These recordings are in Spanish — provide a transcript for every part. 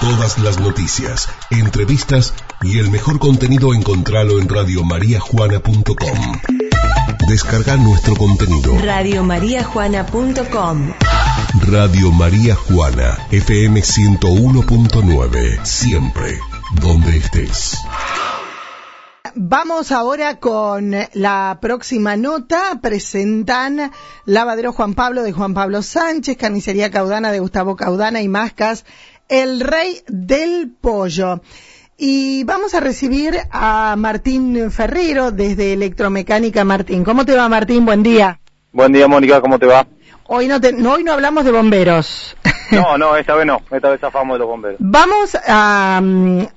Todas las noticias, entrevistas y el mejor contenido encontralo en radiomariajuana.com. Descarga nuestro contenido. Radiomariajuana.com Radio María Juana, FM 101.9, siempre, donde estés. Vamos ahora con la próxima nota. Presentan Lavadero Juan Pablo de Juan Pablo Sánchez, Carnicería Caudana de Gustavo Caudana y Mascas, El Rey del Pollo. Y vamos a recibir a Martín Ferrero desde Electromecánica Martín. ¿Cómo te va Martín? Buen día. Buen día Mónica, ¿cómo te va? Hoy no, te, no, hoy no hablamos de bomberos. No, no, esta vez no, esta vez zafamos de los bomberos. Vamos a,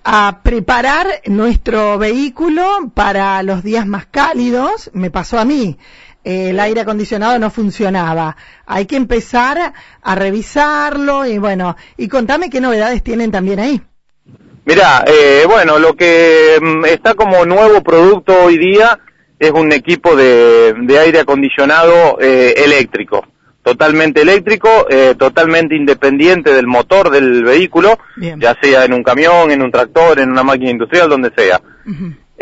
a, preparar nuestro vehículo para los días más cálidos. Me pasó a mí. El aire acondicionado no funcionaba. Hay que empezar a revisarlo y bueno, y contame qué novedades tienen también ahí. Mira, eh, bueno, lo que mm, está como nuevo producto hoy día es un equipo de, de aire acondicionado eh, eléctrico totalmente eléctrico, eh, totalmente independiente del motor del vehículo, ya sea en un camión, en un tractor, en una máquina industrial, donde sea.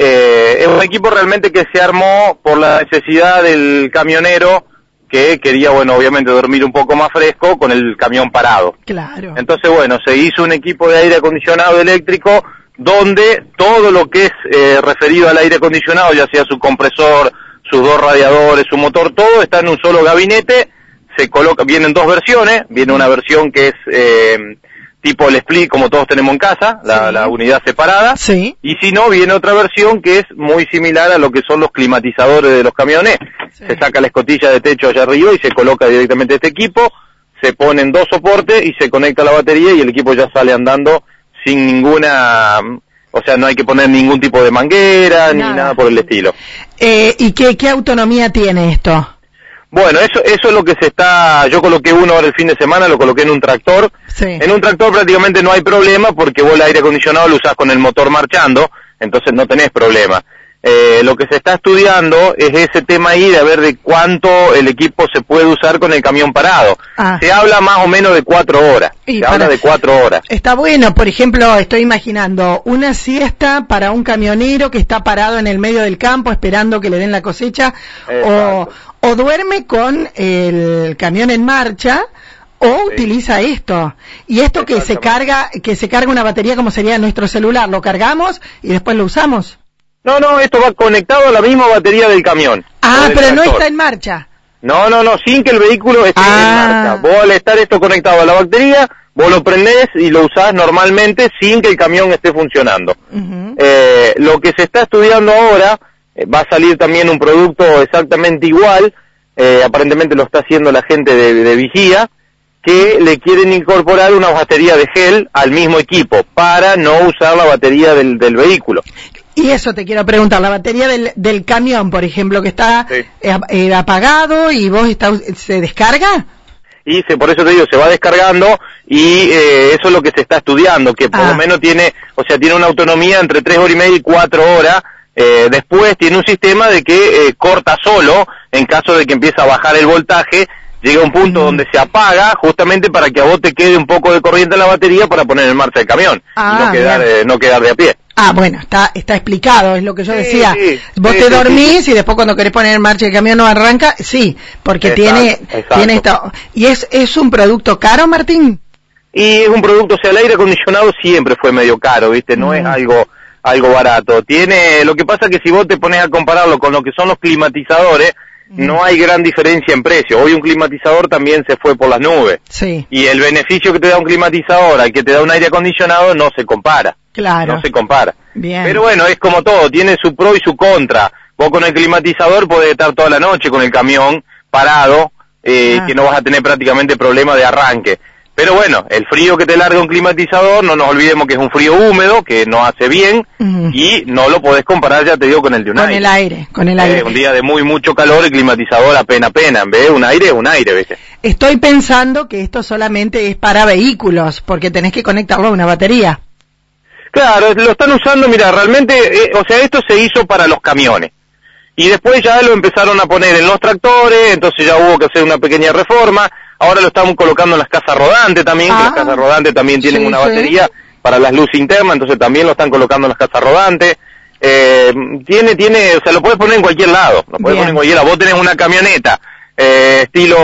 Eh, es un equipo realmente que se armó por la necesidad del camionero que quería, bueno, obviamente dormir un poco más fresco con el camión parado. Claro. Entonces, bueno, se hizo un equipo de aire acondicionado eléctrico donde todo lo que es eh, referido al aire acondicionado, ya sea su compresor, sus dos radiadores, su motor, todo está en un solo gabinete se coloca, vienen dos versiones, viene una versión que es eh, tipo el split como todos tenemos en casa, la, la unidad separada, Sí. y si no, viene otra versión que es muy similar a lo que son los climatizadores de los camiones, Sí. se saca la escotilla de techo allá arriba y se coloca directamente este equipo, se ponen dos soportes y se conecta la batería y el equipo ya sale andando sin ninguna, o sea, no hay que poner ningún tipo de manguera ni Nada. nada por el estilo. Eh, ¿Y qué, qué autonomía tiene esto? Bueno, eso, eso es lo que se está, yo coloqué uno ahora el fin de semana, lo coloqué en un tractor. Sí. En un tractor prácticamente no hay problema porque vos el aire acondicionado lo usás con el motor marchando, entonces no tenés problema. Eh, lo que se está estudiando es ese tema ahí de ver de cuánto el equipo se puede usar con el camión parado. Ah. Se habla más o menos de cuatro horas. Y se para- habla de cuatro horas. Está bueno, por ejemplo, estoy imaginando una siesta para un camionero que está parado en el medio del campo esperando que le den la cosecha o, Exacto. O duerme con el camión en marcha o utiliza esto. Y esto que se carga, que se carga una batería como sería nuestro celular, lo cargamos y después lo usamos. No, no, esto va conectado a la misma batería del camión. Ah, del pero no está en marcha. No, no, no, sin que el vehículo esté Ah. en marcha. Vos al estar esto conectado a la batería, vos lo prendés y lo usás normalmente sin que el camión esté funcionando. Eh, lo que se está estudiando ahora, va a salir también un producto exactamente igual, eh, aparentemente lo está haciendo la gente de, de vigía, que le quieren incorporar una batería de gel al mismo equipo para no usar la batería del, del vehículo. Y eso te quiero preguntar, la batería del, del camión, por ejemplo, que está Sí. eh, ap- eh, apagado y vos está, se descarga. y se, por eso te digo, se va descargando y eh, eso es lo que se está estudiando, que por Ah. lo menos tiene, o sea, tiene una autonomía entre tres horas y media y cuatro horas. Eh, después tiene un sistema de que eh, corta solo en caso de que empiece a bajar el voltaje, llega a un punto Mm. donde se apaga justamente para que a vos te quede un poco de corriente en la batería para poner en marcha el camión Ah, y no quedar, bien. eh, no quedar de a pie. Ah, bueno, está, está explicado, es lo que yo Sí, decía. sí, Vos sí, te dormís y después cuando querés poner en marcha el camión no arranca, sí, porque Exacto, tiene, exacto. tiene esto. ¿Y es, es un producto caro, Martín? Y es un producto, o sea, el aire acondicionado siempre fue medio caro, ¿viste? No es Mm. algo algo barato. Tiene, lo que pasa es que si vos te pones a compararlo con lo que son los climatizadores, Mm. no hay gran diferencia en precio. Hoy un climatizador también se fue por las nubes. Sí, Y el beneficio que te da un climatizador al que te da un aire acondicionado no se compara. claro. No se compara. Bien. Pero bueno, es como todo, tiene su pro y su contra. Vos con el climatizador podés estar toda la noche con el camión parado, eh, Ah. que no vas a tener prácticamente problema de arranque. Pero bueno, el frío que te larga un climatizador, no nos olvidemos que es un frío húmedo, que no hace bien, y no lo podés comparar, ya te digo, con el de un con aire. el aire, con el Eh, aire. un día de muy mucho calor, el climatizador apenas pena, ¿ves? Un aire es un aire, ¿ves? Estoy pensando que esto solamente es para vehículos, porque tenés que conectarlo a una batería. Claro, lo están usando, mira, realmente, eh, o sea, esto se hizo para los camiones. Y después ya lo empezaron a poner en los tractores, entonces ya hubo que hacer una pequeña reforma. Ahora lo estamos colocando en las casas rodantes también, que Ah, las casas rodantes también tienen sí, una sí. batería para las luces internas, entonces también lo están colocando en las casas rodantes. Eh, tiene, tiene, o sea, lo puedes poner en cualquier lado, lo puedes Bien. poner en cualquier lado. Vos tenés una camioneta, eh, estilo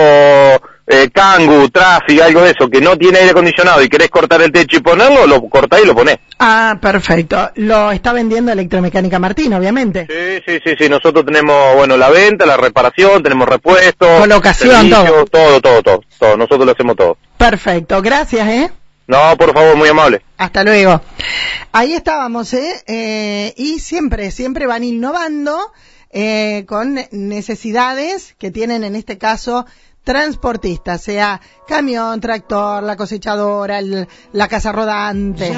eh, Kangoo, Traffic, algo de eso, que no tiene aire acondicionado y querés cortar el techo y ponerlo, lo cortás y lo ponés. Ah, perfecto. Lo está vendiendo Electromecánica Martín, obviamente. Sí, sí, sí, sí, nosotros tenemos, bueno, la venta, la reparación, tenemos repuestos, Colocación, servicios, todo, todo, todo, todo, nosotros lo hacemos todo. Perfecto, gracias, ¿eh? No, por favor, muy amable. Hasta luego. Ahí estábamos, ¿eh? Eh, y siempre, siempre van innovando eh, con necesidades que tienen en este caso transportistas, sea camión, tractor, la cosechadora, el- la casa rodante.